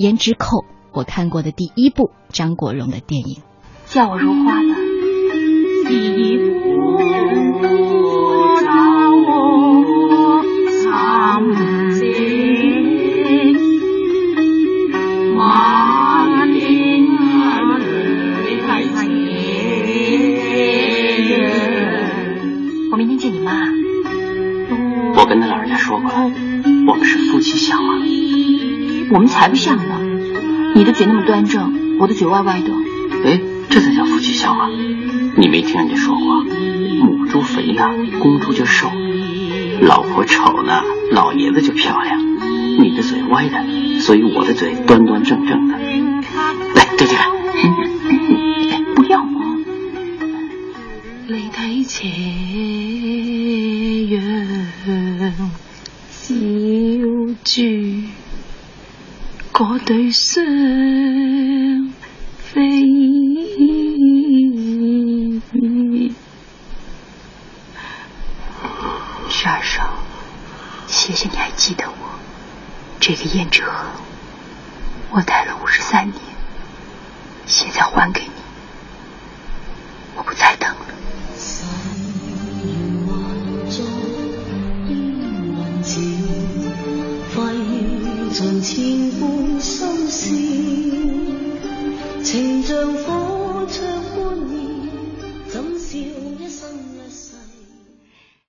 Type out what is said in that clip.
胭脂扣》，我看过的第一部张国荣的电影。叫我如花吧。我明天见你妈。我跟他老人家说过了，我们是夫妻相啊。我们才不像呢！你的嘴那么端正，我的嘴歪歪的。哎，这才叫夫妻相啊！你没听人家说过，母猪肥呢，公猪就瘦；老婆丑呢，老爷子就漂亮。你的嘴歪的，所以我的嘴端端正正的。来，对起来。不要我。你睇斜阳，小猪我对双飞。十二少，谢谢你还记得我。这个胭脂盒，我戴了五十三年，现在还给你，尽千般心事，情像火灼。